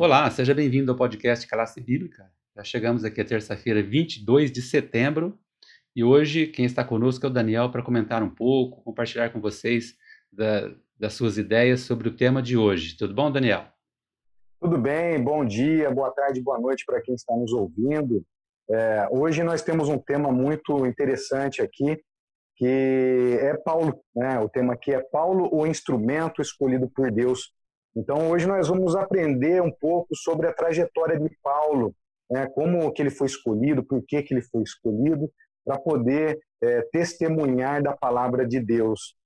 Olá, seja bem-vindo ao podcast Classe Bíblica. Já chegamos aqui a terça-feira, 22 de setembro, e hoje quem está conosco é o Daniel para comentar um pouco, compartilhar com vocês da, das suas ideias sobre o tema de hoje. Tudo bom, Daniel? Tudo bem, bom dia, boa tarde, boa noite para quem está nos ouvindo. É, hoje nós temos um tema muito interessante aqui, que é Paulo. Né? O tema aqui é Paulo, o instrumento escolhido por Deus então, hoje nós vamos aprender um pouco sobre a trajetória de Paulo, né, como que ele foi escolhido, por que, que ele foi escolhido, para poder é, testemunhar da palavra de Deus.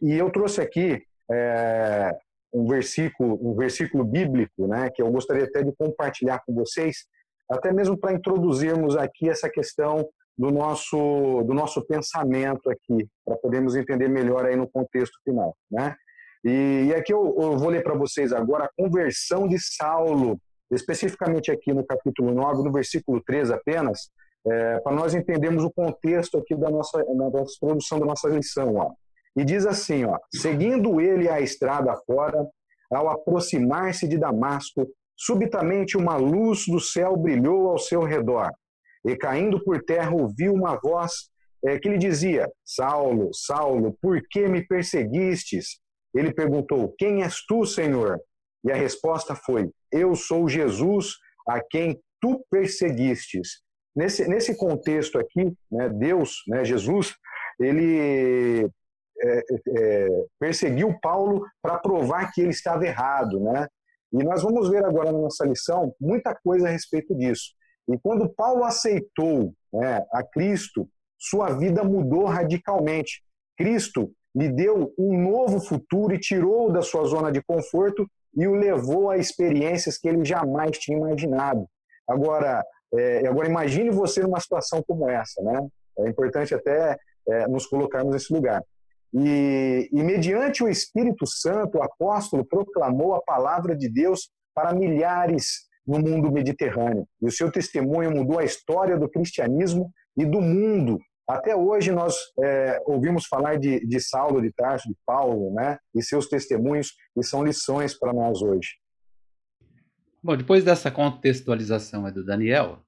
E eu trouxe aqui é, um versículo, um versículo bíblico, né, que eu gostaria até de compartilhar com vocês, até mesmo para introduzirmos aqui essa questão do nosso do nosso pensamento aqui, para podermos entender melhor aí no contexto final, né? E, e aqui eu, eu, vou ler para vocês agora a conversão de Saulo, especificamente aqui no capítulo 9, no versículo 3 apenas, é, para nós entendermos o contexto aqui da nossa, da introdução da nossa lição. Ó. E diz assim, ó, seguindo ele a estrada fora, ao aproximar-se de Damasco, subitamente uma luz do céu brilhou ao seu redor. E caindo por terra ouviu uma voz é, que lhe dizia: Saulo, Saulo, por que me perseguistes? Ele perguntou: Quem és tu, Senhor? E a resposta foi: Eu sou Jesus a quem tu perseguistes. Nesse, nesse contexto aqui, né, Deus, né, Jesus, ele é, é, perseguiu Paulo para provar que ele estava errado, né? E nós vamos ver agora na nossa lição muita coisa a respeito disso. E quando Paulo aceitou né, a Cristo, sua vida mudou radicalmente. Cristo lhe deu um novo futuro e tirou da sua zona de conforto e o levou a experiências que ele jamais tinha imaginado. Agora, é, agora imagine você numa situação como essa, né? É importante até é, nos colocarmos nesse lugar. E, e mediante o Espírito Santo, o apóstolo proclamou a palavra de Deus para milhares no mundo mediterrâneo. E o seu testemunho mudou a história do cristianismo e do mundo até hoje nós é, ouvimos falar de, de Saulo de Tarso, de Paulo, né, e seus testemunhos, e são lições para nós hoje. Bom, depois dessa contextualização do Daniel,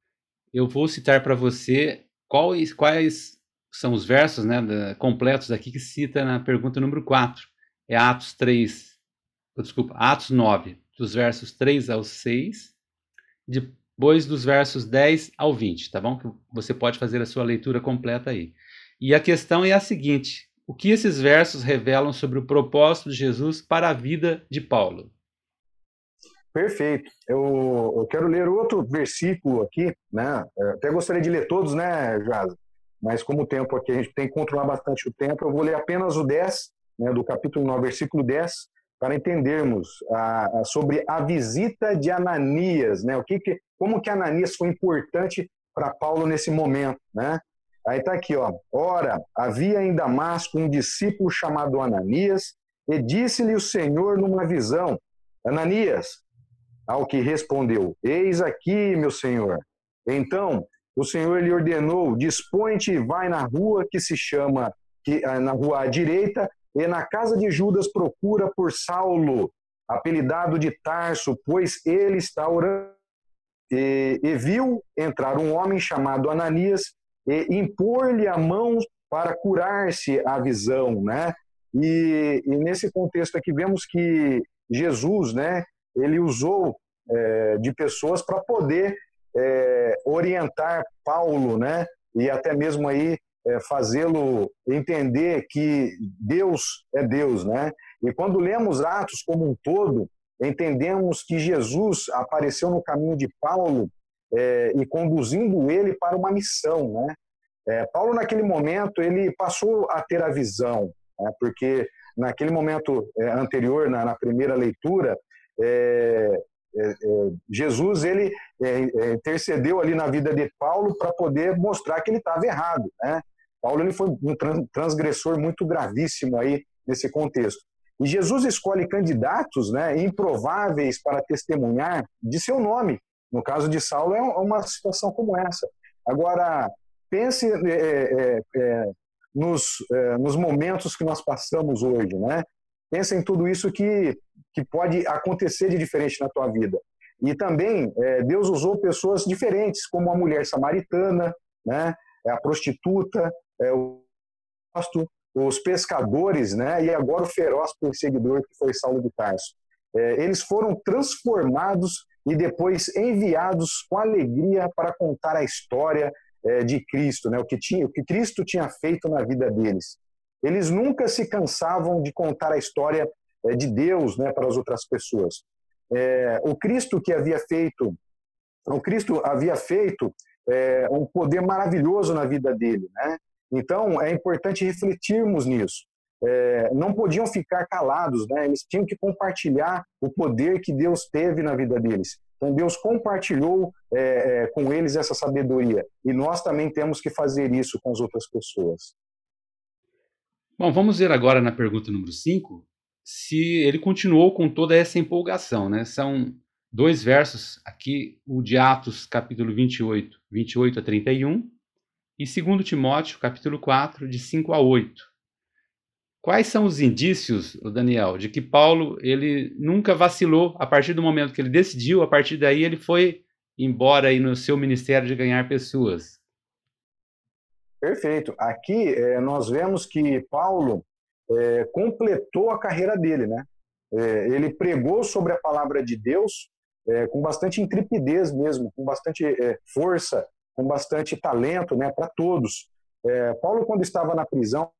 eu vou citar para você quais, quais são os versos né, completos aqui que cita na pergunta número 4. É Atos 3, desculpa, Atos 9, dos versos 3 ao 6, de, depois dos versos 10 ao 20, tá bom? Você pode fazer a sua leitura completa aí. E a questão é a seguinte: o que esses versos revelam sobre o propósito de Jesus para a vida de Paulo? Perfeito. Eu, eu quero ler outro versículo aqui, né? Eu até gostaria de ler todos, né, Jaza? Mas como o tempo aqui, a gente tem que controlar bastante o tempo, eu vou ler apenas o 10, né, do capítulo 9, versículo 10, para entendermos a, a, sobre a visita de Ananias, né? O que, que como que Ananias foi importante para Paulo nesse momento, né? Aí está aqui, ó. Ora, havia em Damasco um discípulo chamado Ananias, e disse-lhe o Senhor numa visão: Ananias, ao que respondeu: Eis aqui, meu Senhor. Então, o Senhor lhe ordenou: Dispõe-te e vai na rua que se chama que na rua à direita, e na casa de Judas procura por Saulo, apelidado de Tarso, pois ele está orando e, e viu entrar um homem chamado Ananias e impor-lhe a mão para curar-se a visão, né? E, e, nesse contexto aqui vemos que Jesus, né, ele usou é, de pessoas para poder é, orientar Paulo, né, e até mesmo aí é, fazê-lo entender que Deus é Deus, né? E quando lemos Atos como um todo, entendemos que Jesus apareceu no caminho de Paulo é, e conduzindo ele para uma missão, né? É, Paulo naquele momento ele passou a ter a visão, né? porque naquele momento é, anterior, na, na, primeira leitura, Jesus ele intercedeu ali na vida de Paulo para poder mostrar que ele estava errado, né? Paulo ele foi um transgressor muito gravíssimo aí nesse contexto. E Jesus escolhe candidatos né, improváveis para testemunhar de seu nome. No caso de Saulo, é uma situação como essa. Agora, pense é, é, é, nos, é, nos momentos que nós passamos hoje. Né? Pense em tudo isso que, que pode acontecer de diferente na tua vida. E também é, Deus usou pessoas diferentes, como a mulher samaritana, né, a prostituta, é, o os pescadores, né, e agora o feroz perseguidor que foi Saulo de Tarso. É, eles foram transformados e depois enviados com alegria para contar a história é, de Cristo, né, o, que tinha, o que Cristo tinha feito na vida deles. Eles nunca se cansavam de contar a história é, de Deus né, para as outras pessoas. É, o Cristo que havia feito, o Cristo havia feito é, um poder maravilhoso na vida dele, né? Então é importante refletirmos nisso. É, não podiam ficar calados, né? Eles tinham que compartilhar o poder que Deus teve na vida deles. Então Deus compartilhou é, é, com eles essa sabedoria e nós também temos que fazer isso com as outras pessoas. Bom, vamos ver agora na pergunta número 5 se ele continuou com toda essa empolgação, né? São dois versos aqui, o de Atos, capítulo 28, 28 a 31, e 2 Timóteo, capítulo 4, de 5 a 8. Quais são os indícios, Daniel, de que Paulo ele nunca vacilou a partir do momento que ele decidiu, a partir daí ele foi embora aí no seu ministério de ganhar pessoas? Perfeito. Aqui é, nós vemos que Paulo é, completou a carreira dele, né? É, ele pregou sobre a palavra de Deus é, com bastante intrepidez mesmo, com bastante é, força, com bastante talento, né, para todos. É, Paulo, quando estava na prisão,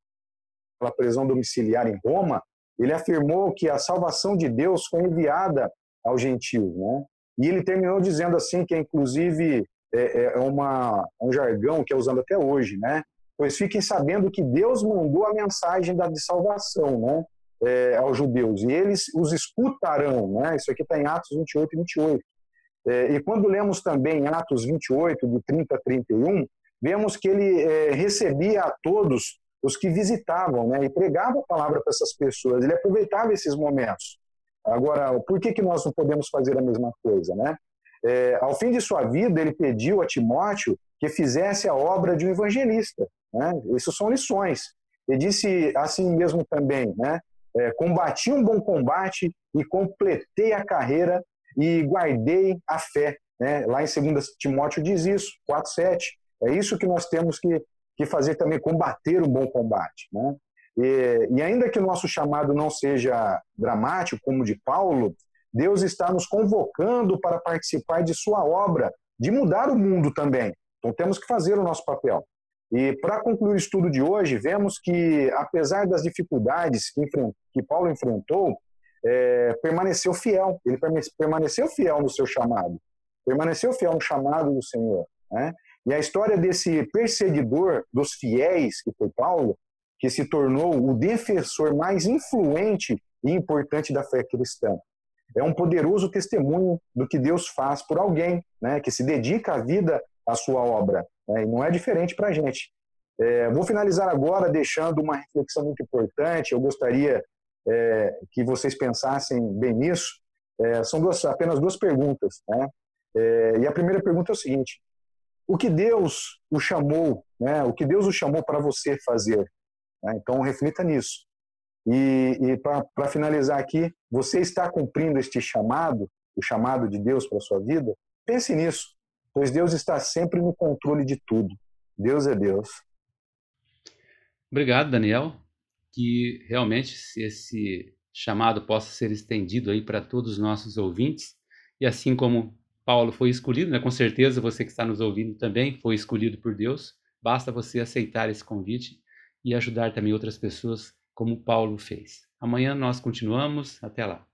na prisão domiciliar em Roma, ele afirmou que a salvação de Deus foi enviada aos gentios, né? E ele terminou dizendo assim que, inclusive, é, é uma, um jargão que é usado até hoje, né? Pois fiquem sabendo que Deus mandou a mensagem da de salvação, né? É, aos judeus e eles os escutarão, né? Isso aqui está em Atos 28 e 28. É, e quando lemos também Atos 28, de 30 a 31, vemos que ele é, recebia a todos os que visitavam, né? E pregava a palavra para essas pessoas. Ele aproveitava esses momentos. Agora, por que, que nós não podemos fazer a mesma coisa, né? É, ao fim de sua vida, ele pediu a Timóteo que fizesse a obra de um evangelista. Né? Isso são lições. Ele disse assim mesmo também, né? É, combati um bom combate e completei a carreira e guardei a fé. Né? Lá em 2 Timóteo diz isso, 4,7. É isso que nós temos que, que fazer também, combater o bom combate. Né? E, e ainda que o nosso chamado não seja dramático, como de Paulo, Deus está nos convocando para participar de sua obra, de mudar o mundo também. Então temos que fazer o nosso papel. E para concluir o estudo de hoje, vemos que, apesar das dificuldades que, que Paulo enfrentou, é, permaneceu fiel. Ele permaneceu fiel no seu chamado. Permaneceu fiel no chamado do Senhor. Né? E a história desse perseguidor dos fiéis, que foi Paulo, que se tornou o defensor mais influente e importante da fé cristã. É um poderoso testemunho do que Deus faz por alguém né, que se dedica a vida à sua obra. Né, e não é diferente para a gente. É, vou finalizar agora deixando uma reflexão muito importante. Eu gostaria é, que vocês pensassem bem nisso. É, são duas, apenas duas perguntas. Né? É, e a primeira pergunta é o seguinte: o que Deus o chamou, né? o que Deus o chamou para você fazer? Né? Então, reflita nisso. E, e para finalizar aqui, você está cumprindo este chamado, o chamado de Deus para sua vida? Pense nisso, pois Deus está sempre no controle de tudo. Deus é Deus. Obrigado, Daniel que realmente esse chamado possa ser estendido aí para todos os nossos ouvintes. E assim como Paulo foi escolhido, né, com certeza você que está nos ouvindo também foi escolhido por Deus. Basta você aceitar esse convite e ajudar também outras pessoas como Paulo fez. Amanhã nós continuamos. Até lá.